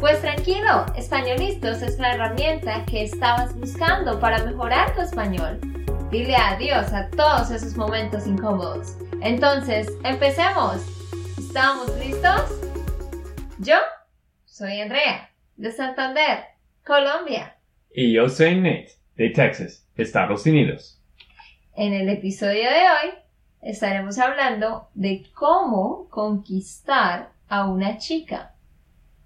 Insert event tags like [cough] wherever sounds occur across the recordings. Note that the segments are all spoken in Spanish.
Pues tranquilo, Españolistos es la herramienta que estabas buscando para mejorar tu español. Dile adiós a todos esos momentos incómodos. Entonces, empecemos. ¿Estamos listos? Yo soy Andrea, de Santander, Colombia. Y yo soy Nate, de Texas, Estados Unidos. En el episodio de hoy estaremos hablando de cómo conquistar a una chica.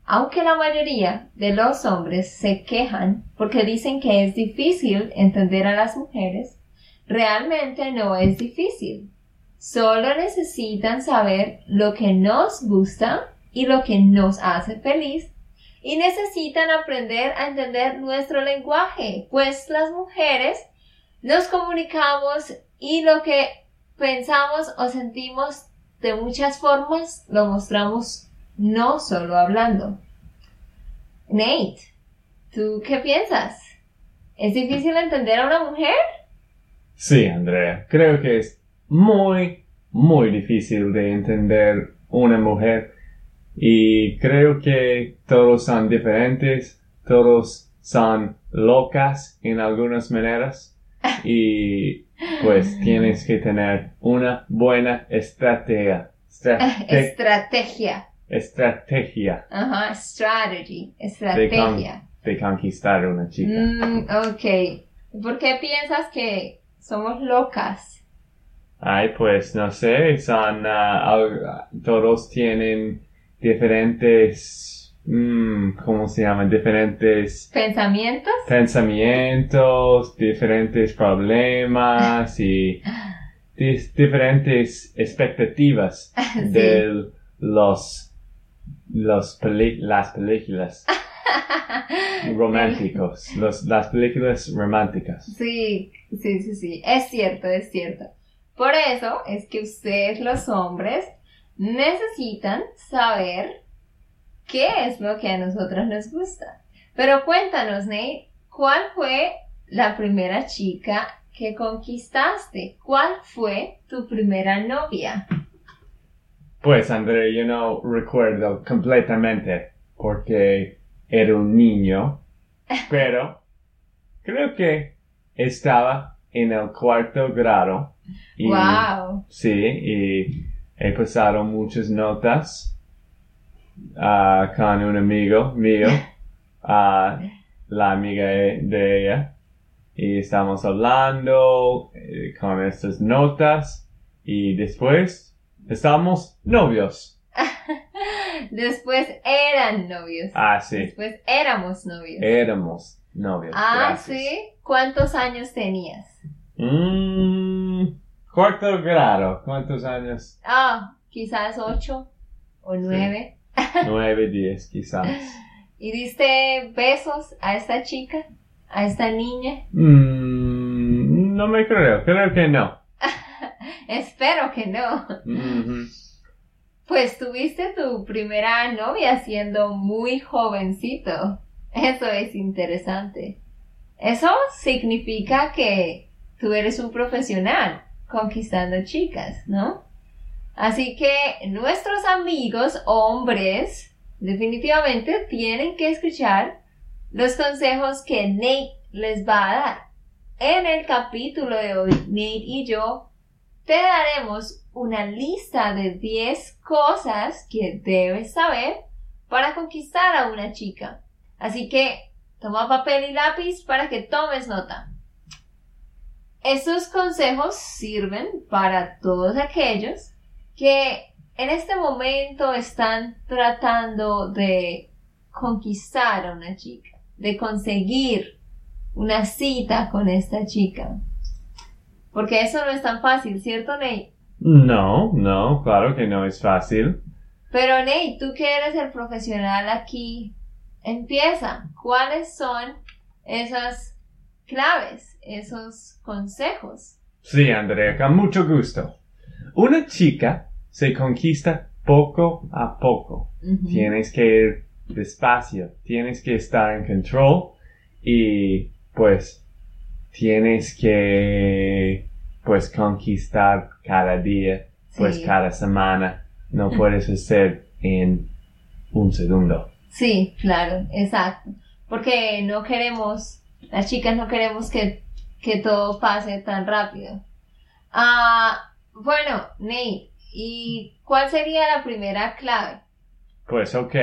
Aunque la mayoría de los hombres se quejan porque dicen que es difícil entender a las mujeres, realmente no es difícil. Solo necesitan saber lo que nos gusta y lo que nos hace feliz y necesitan aprender a entender nuestro lenguaje, pues las mujeres nos comunicamos y lo que pensamos o sentimos de muchas formas lo mostramos no solo hablando. Nate, ¿tú qué piensas? ¿Es difícil entender a una mujer? Sí, Andrea, creo que es muy, muy difícil de entender una mujer y creo que todos son diferentes, todos son locas en algunas maneras [laughs] y pues tienes que tener una buena estrategia. [laughs] Estrategia. Estrategia. Ajá, strategy. Estrategia. De, conquistar a una chica. Mm, ok. ¿Por qué piensas que somos locas? Ay, pues no sé, son, uh, todos tienen diferentes, mm, ¿cómo se llaman? Diferentes pensamientos. Pensamientos, diferentes problemas y [laughs] diferentes expectativas [laughs] de los, los las películas. [laughs] románticos, los, las películas románticas. Sí, sí, sí, sí, es cierto, es cierto. Por eso es que ustedes los hombres necesitan saber qué es lo que a nosotros nos gusta. Pero cuéntanos, Nate, ¿cuál fue la primera chica que conquistaste? ¿Cuál fue tu primera novia? Pues, André, yo no recuerdo completamente porque era un niño, [laughs] pero creo que estaba en el cuarto grado. wow. Sí, y he pasado muchas notas uh, con un amigo mío, uh, [laughs] la amiga de ella, y estamos hablando eh, con estas notas y después estamos novios. [laughs] después eran novios. Ah, sí. Después éramos novios. Éramos novios. Ah, sí. ¿Cuántos años tenías? Mmm Cuarto grado, ¿cuántos años? Ah, quizás ocho o nueve. [laughs] Nueve, diez, quizás. ¿Y diste besos a esta chica? ¿A esta niña? Mm, no me creo, creo que no. Espero que no. Pues tuviste tu primera novia siendo muy jovencito. Eso es interesante. Eso significa que tú eres un profesional conquistando chicas, ¿no? Así que nuestros amigos hombres definitivamente tienen que escuchar los consejos que Nate les va a dar. En el capítulo de hoy, Nate y yo te daremos una lista de 10 cosas que debes saber para conquistar a una chica. Así que toma papel y lápiz para que tomes nota. Estos consejos sirven para todos aquellos que en este momento están tratando de conquistar a una chica, de conseguir una cita con esta chica. Porque eso no es tan fácil, ¿cierto, Nate? No, no, claro que no es fácil. Pero Nate, tú que eres el profesional aquí, empieza. ¿Cuáles son esas claves, esos consejos. Sí, Andrea, con mucho gusto. Una chica se conquista poco a poco. Tienes que ir despacio, tienes que estar en control y pues tienes que pues conquistar cada día, pues cada semana. No puedes hacer en un segundo. Sí, claro, exacto. Porque no queremos, las chicas no queremos que, que todo pase tan rápido. Ah, bueno, Nate, ¿y cuál sería la primera clave? Pues ok,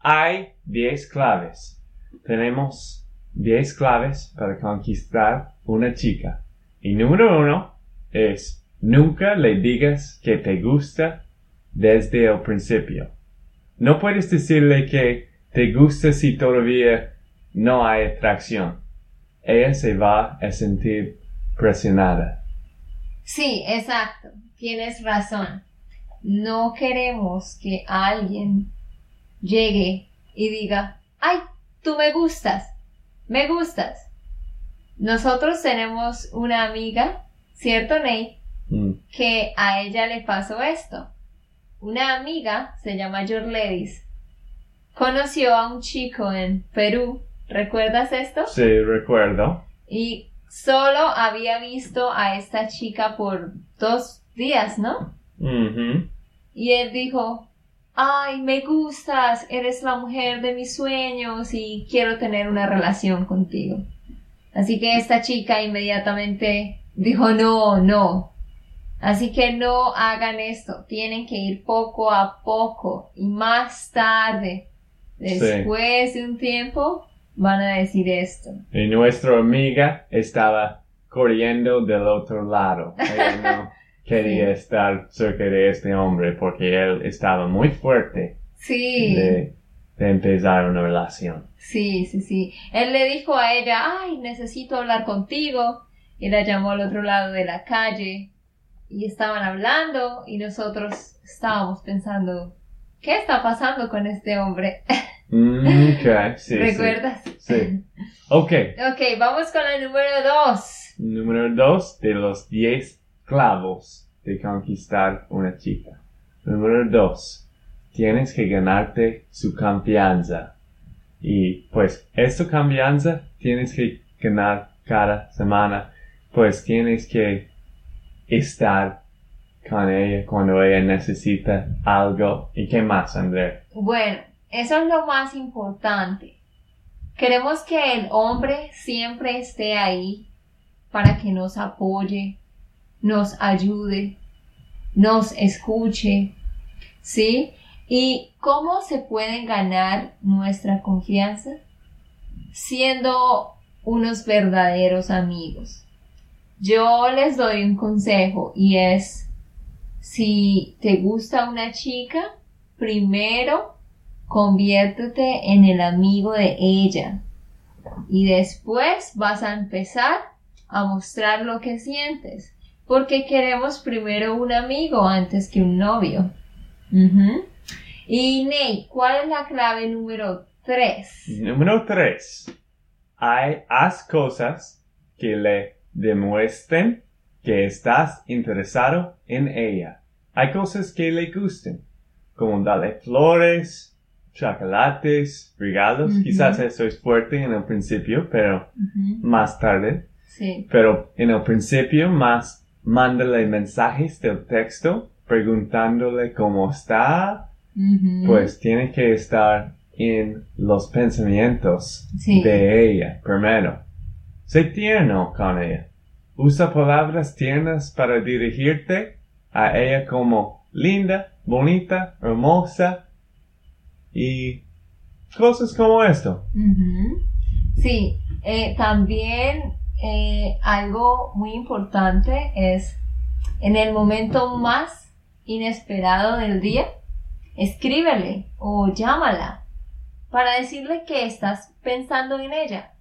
hay 10 claves. Tenemos 10 claves para conquistar una chica. Y número uno es nunca le digas que te gusta desde el principio. No puedes decirle que te gusta si todavía no hay atracción. Ella se va a sentir presionada. Sí, exacto, tienes razón. No queremos que alguien llegue y diga, ay, tú me gustas, me gustas. Nosotros tenemos una amiga, ¿cierto, Nate? Mm, que a ella le pasó esto. Una amiga, se llama Jorledis, conoció a un chico en Perú, ¿recuerdas esto? Sí, recuerdo. Y solo había visto a esta chica por dos días, ¿no? Y él dijo, ay, me gustas, eres la mujer de mis sueños y quiero tener una relación contigo. Así que esta chica inmediatamente dijo, no, no. Así que no hagan esto, tienen que ir poco a poco y más tarde, Sí. después de un tiempo, van a decir esto. Y nuestra amiga estaba corriendo del otro lado. Ella quería Sí. estar cerca de este hombre porque él estaba muy fuerte Sí. de, de empezar una relación. Sí, sí, sí. Él le dijo a ella, ay, necesito hablar contigo. Y la llamó al otro lado de la calle. Y estaban hablando y nosotros estábamos pensando, ¿qué está pasando con este hombre? Mm, ok, [laughs] sí, sí. ¿Recuerdas? Sí. [laughs] Ok, Ok, vamos con el número dos. número dos de los 10 clavos de conquistar una chica. Número dos, tienes que ganarte su confianza. Y pues esta confianza tienes que ganar cada semana. Pues tienes que estar con ella cuando ella necesita algo. ¿Y qué más, André? Bueno, eso es lo más importante. Queremos que el hombre siempre esté ahí para que nos apoye, nos ayude, nos escuche, ¿sí? ¿Y cómo se pueden ganar nuestra confianza? Siendo unos verdaderos amigos. Yo les doy un consejo y es, si te gusta una chica, primero conviértete en el amigo de ella y después vas a empezar a mostrar lo que sientes porque queremos primero un amigo antes que un novio. Ujú. Y Nate, ¿cuál es la clave número 3? Número 3. Hay, haz cosas que le demuestren que estás interesado en ella. Hay cosas que le gusten, como darle flores, chocolates, regalos. Ujú. Quizás eso es fuerte en el principio, pero más tarde. Sí. Pero en el principio más mándale mensajes del texto preguntándole cómo está, pues tiene que estar en los pensamientos Sí. de ella primero. Sé tierno con ella. Usa palabras tiernas para dirigirte a ella como linda, bonita, hermosa y cosas como esto. Sí, eh, también eh, algo muy importante es en el momento más inesperado del día, escríbele o llámala para decirle que estás pensando en ella.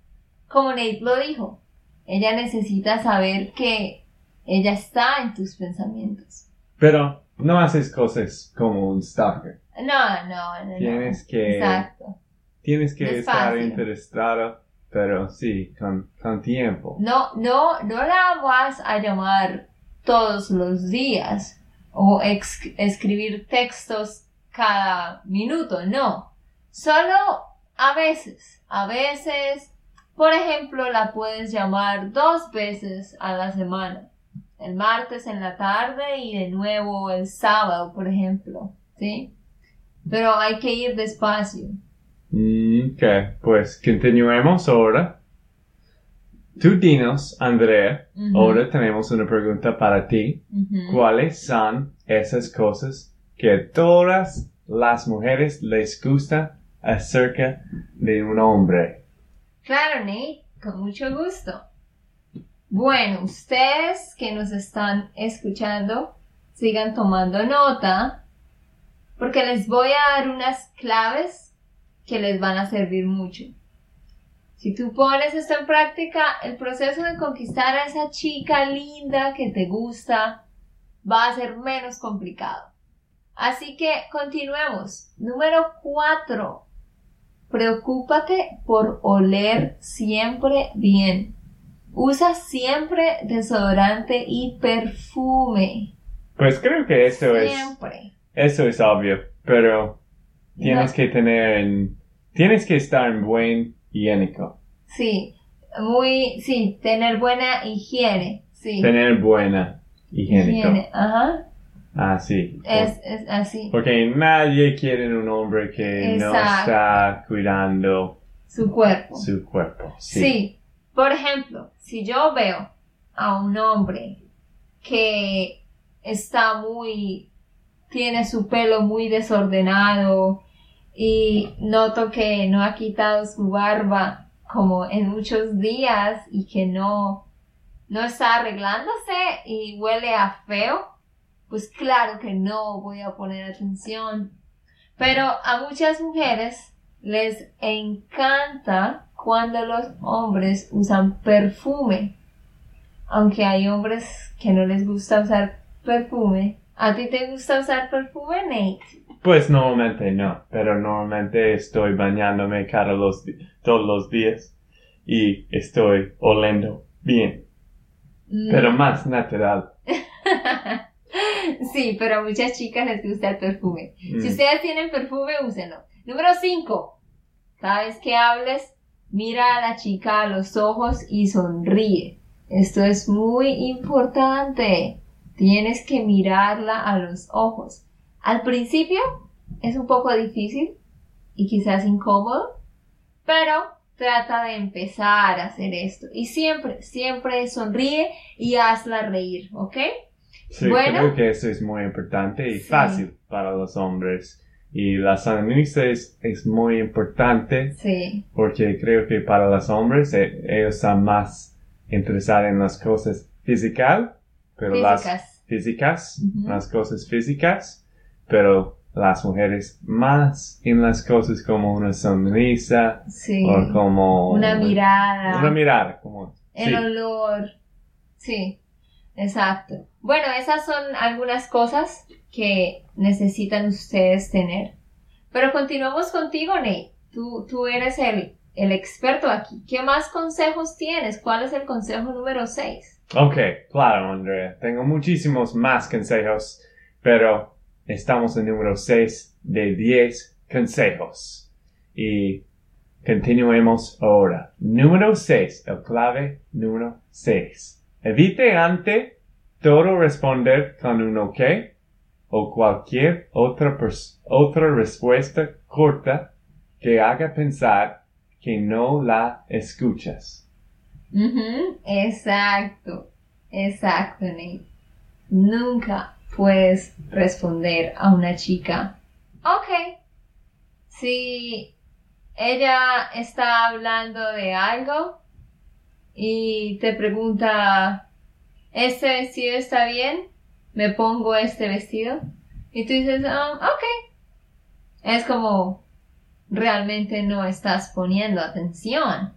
Como Nate lo dijo, ella necesita saber que ella está en tus pensamientos. Pero no haces cosas como un stalker. No, no, no. no. Tienes que- Exacto. Tienes que estar interesado pero sí, con, con tiempo. No, no, no la vas a llamar todos los días o escribir textos cada minuto, no. Solo a veces, a veces, por ejemplo, la puedes llamar dos veces a la semana. El martes en la tarde y de nuevo el sábado, por ejemplo, ¿sí? Pero hay que ir despacio. Mm, ok, pues continuemos ahora. Tú dinos, Andrea, Ujú. ahora tenemos una pregunta para ti. Ujú. ¿Cuáles son esas cosas que todas las mujeres les gusta acerca de un hombre? Claro, Nate, con mucho gusto. Bueno, ustedes que nos están escuchando, sigan tomando nota, porque les voy a dar unas claves que les van a servir mucho. Si tú pones esto en práctica, el proceso de conquistar a esa chica linda que te gusta va a ser menos complicado. Así que continuemos. Número 4. Preocúpate por oler siempre bien. Usa siempre desodorante y perfume. Pues creo que eso es, Siempre. eso es obvio, pero tienes No. que tener en, tienes que estar en buen higiénico, Sí, muy, sí, tener buena higiene. Sí. tener buena higiénico. Higiene, ajá. Ah, sí. Es, es así. Porque nadie quiere un hombre que no está cuidando Su cuerpo. su cuerpo. Sí. Por ejemplo, si yo veo a un hombre que está muy, tiene su pelo muy desordenado y noto que no ha quitado su barba como en muchos días y que no, no está arreglándose y huele a feo, pues claro que no voy a poner atención. Pero a muchas mujeres les encanta cuando los hombres usan perfume. Aunque hay hombres que no les gusta usar perfume. ¿A ti te gusta usar perfume, Nate? Pues normalmente no, pero normalmente estoy bañándome cada los, todos los días y estoy oliendo bien, Mm. pero más natural. [laughs] sí, pero a muchas chicas les gusta el perfume. Mm. Si ustedes tienen perfume, úsenlo. Número 5. Cada vez que hables, mira a la chica a los ojos y sonríe. Esto es muy importante. Tienes que mirarla a los ojos. Al principio es un poco difícil y quizás incómodo, pero trata de empezar a hacer esto. Y siempre, siempre sonríe y hazla reír, ¿ok? Sí, Bueno. creo que eso es muy importante y Sí. fácil para los hombres. Y la sonrisa es, es muy importante Sí, porque creo que para los hombres eh, ellos están más interesados en las cosas físicas, pero las físicas. Ujú. las cosas físicas, pero las mujeres más en las cosas como una sonrisa Sí. o como Una mirada. Una mirada, como El sí. olor. Sí, exacto. Bueno, esas son algunas cosas que necesitan ustedes tener. Pero continuamos contigo, Nate. Tú, tú eres el, el experto aquí. ¿Qué más consejos tienes? ¿Cuál es el consejo número 6? Ok, claro, Andrea. Tengo muchísimos más consejos, pero estamos en número 6 de 10 consejos. Y continuemos ahora. Número 6, el clave número 6. Evite ante todo responder con un ok o cualquier otra, otra respuesta corta que haga pensar que no la escuchas. Exacto, exacto, Nate. Nunca puedes responder a una chica, ok. Si ella está hablando de algo y te pregunta, ¿este vestido está bien? ¿Me pongo este vestido? Y tú dices, "Um, ok. Es como, realmente no estás poniendo atención.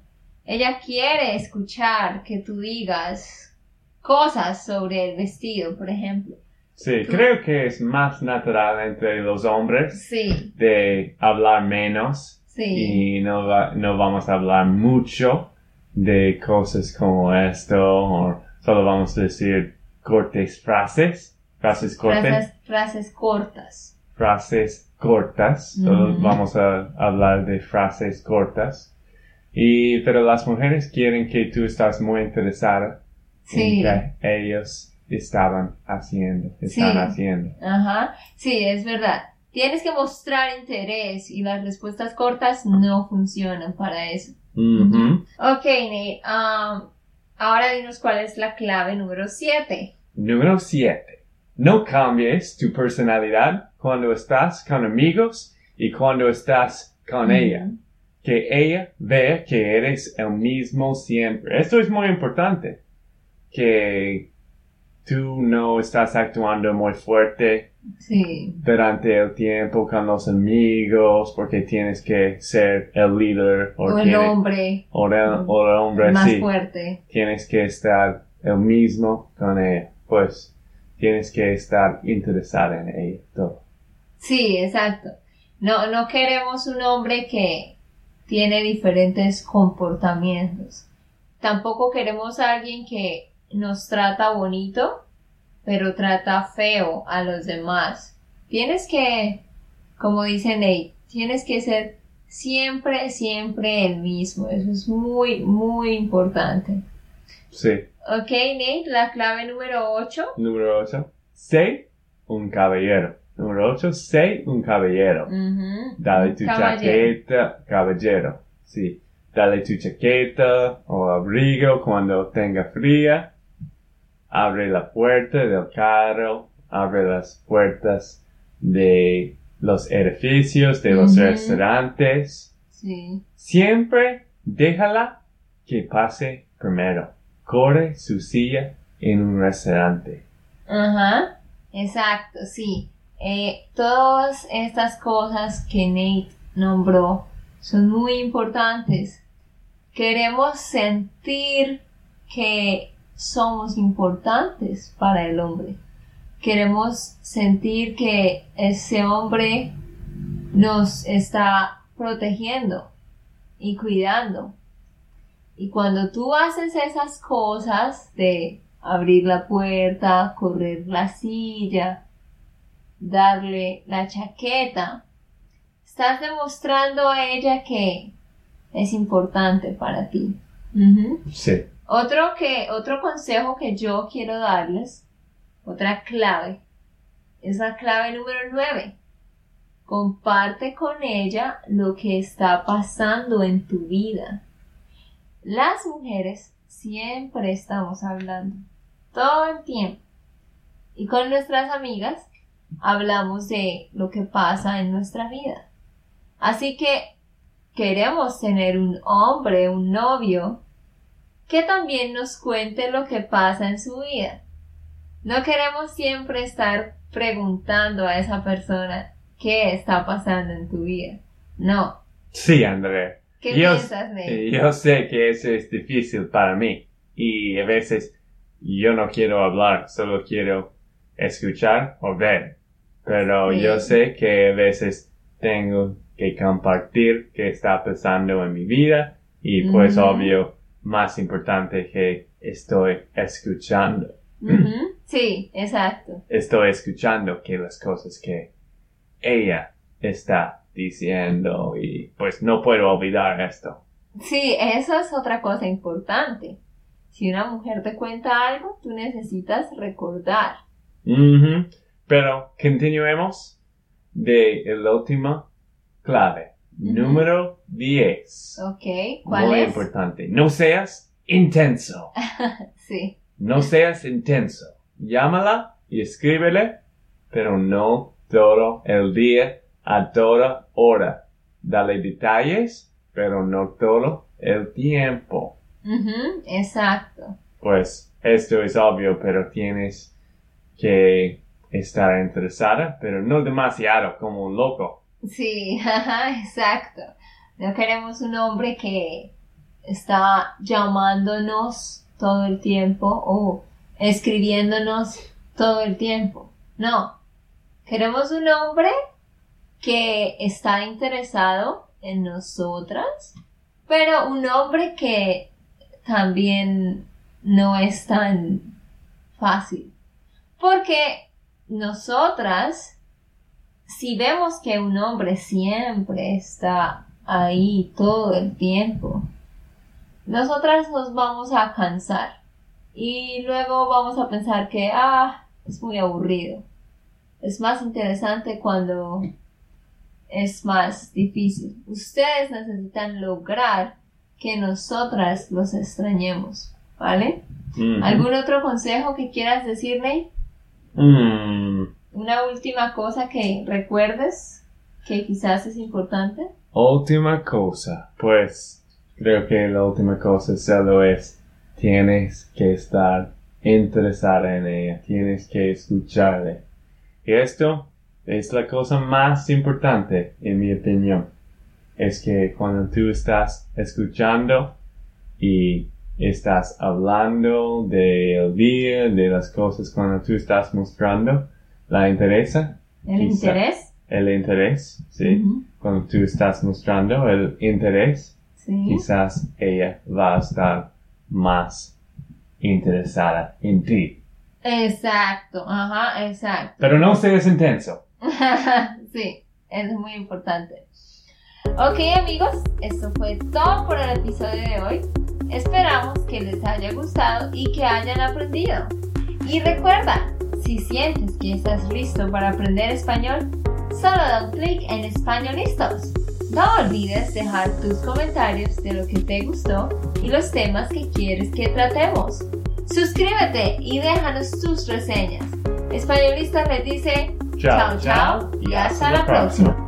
Ella quiere escuchar que tú digas cosas sobre el vestido, por ejemplo. Sí, creo que es más natural entre los hombres Sí, de hablar menos Sí. y no, va- no vamos a hablar mucho de cosas como esto, o solo vamos a decir cortes frases, frases cortas, Frases, frases cortas. frases cortas, vamos a hablar de frases cortas. Y, pero las mujeres quieren que tú estás muy interesada Sí. en que ellos estaban haciendo, están Sí. haciendo. Ajá. Sí, es verdad. Tienes que mostrar interés y las respuestas cortas no funcionan para eso. Ujú. Ok, Nate. um, ahora dinos cuál es la clave número 7. Número 7. No cambies tu personalidad cuando estás con amigos y cuando estás con ella. Que ella vea que eres el mismo siempre. Esto es muy importante. Que tú no estás actuando muy fuerte Sí. durante el tiempo con los amigos porque tienes que ser el líder o, O el hombre o el, o el hombre más sí fuerte. tienes que estar el mismo con ella. Pues tienes que estar interesada en ella. Todo. Sí, exacto. No, no queremos un hombre que tiene diferentes comportamientos. Tampoco queremos a alguien que nos trata bonito, pero trata feo a los demás. Tienes que, como dice Nate, tienes que ser siempre, siempre el mismo. Eso es muy, muy importante. Sí. Ok, Nate, la clave número 8. Número 8. Sé un caballero. Número 8. Sé un caballero. Dale tu chaqueta, caballero. Sí. Dale tu chaqueta o abrigo cuando tenga fría. Abre la puerta del carro. Abre las puertas de los edificios, de los restaurantes. Sí. Siempre déjala que pase primero. Corre su silla en un restaurante. Ajá, exacto, sí. Eh, todas estas cosas que Nate nombró son muy importantes. Queremos sentir que somos importantes para el hombre. Queremos sentir que ese hombre nos está protegiendo y cuidando. Y cuando tú haces esas cosas de abrir la puerta, correr la silla, darle la chaqueta, estás demostrando a ella que es importante para ti. Sí. Otro que, otro consejo que yo quiero darles, otra clave, es la clave número 9. Comparte con ella lo que está pasando en tu vida. Las mujeres siempre estamos hablando, todo el tiempo. Y con nuestras amigas hablamos de lo que pasa en nuestra vida. Así que queremos tener un hombre, un novio, que también nos cuente lo que pasa en su vida. No queremos siempre estar preguntando a esa persona qué está pasando en tu vida. No. Sí, Andrea. ¿Qué Yo- piensas, Yo sé que eso es difícil para mí y a veces yo no quiero hablar, solo quiero escuchar o ver. Pero Sí. yo sé que a veces tengo que compartir qué está pasando en mi vida y pues obvio, más importante que estoy escuchando. [clears throat] Sí, exacto. Estoy escuchando que las cosas que ella está diciendo y pues no puedo olvidar esto. Sí, eso es otra cosa importante. Si una mujer te cuenta algo, tú necesitas recordar. Pero continuemos de la última clave. Ujú. Número 10. ¿Ok? ¿Cuál Muy es? importante. No seas intenso. [laughs] Sí. No seas intenso. Llámala y escríbele, pero no todo el día, a toda hora. Dale detalles, pero no todo el tiempo. Ujú, Exacto. Pues esto es obvio, pero tienes que estar interesada, pero no demasiado como un loco. Sí, [laughs] ajá, exacto. No queremos un hombre que está llamándonos todo el tiempo o escribiéndonos todo el tiempo. No. Queremos un hombre que está interesado en nosotras, pero un hombre que también no es tan fácil. Porque nosotras, si vemos que un hombre siempre está ahí todo el tiempo, nosotras nos vamos a cansar y luego vamos a pensar que, ah, es muy aburrido. Es más interesante cuando es más difícil. Ustedes necesitan lograr que nosotras los extrañemos, ¿vale? ¿Algún otro consejo que quieras decirle? Mm, Una última cosa que recuerdes que quizás es importante. última cosa. Pues creo que la última cosa solo es tienes que estar interesada en ella, tienes que escucharle. Y esto es la cosa más importante, en mi opinión. Es que cuando tú estás escuchando y estás hablando del día, de las cosas, cuando tú estás mostrando la interesa, El Quizá- interés. el interés, ¿sí? Cuando tú estás mostrando el interés, Sí. quizás ella va a estar más interesada en ti. Exacto, ajá, exacto. Pero no seas intenso. [laughs] sí, es muy importante. Ok amigos, esto fue todo por el episodio de hoy. Esperamos que les haya gustado y que hayan aprendido. Y recuerda, si sientes que estás listo para aprender español, solo da un clic en Españolistos. No olvides dejar tus comentarios de lo que te gustó y los temas que quieres que tratemos. Suscríbete y déjanos tus reseñas. Españolistas les dice Chao, chao, chao y hasta la próxima.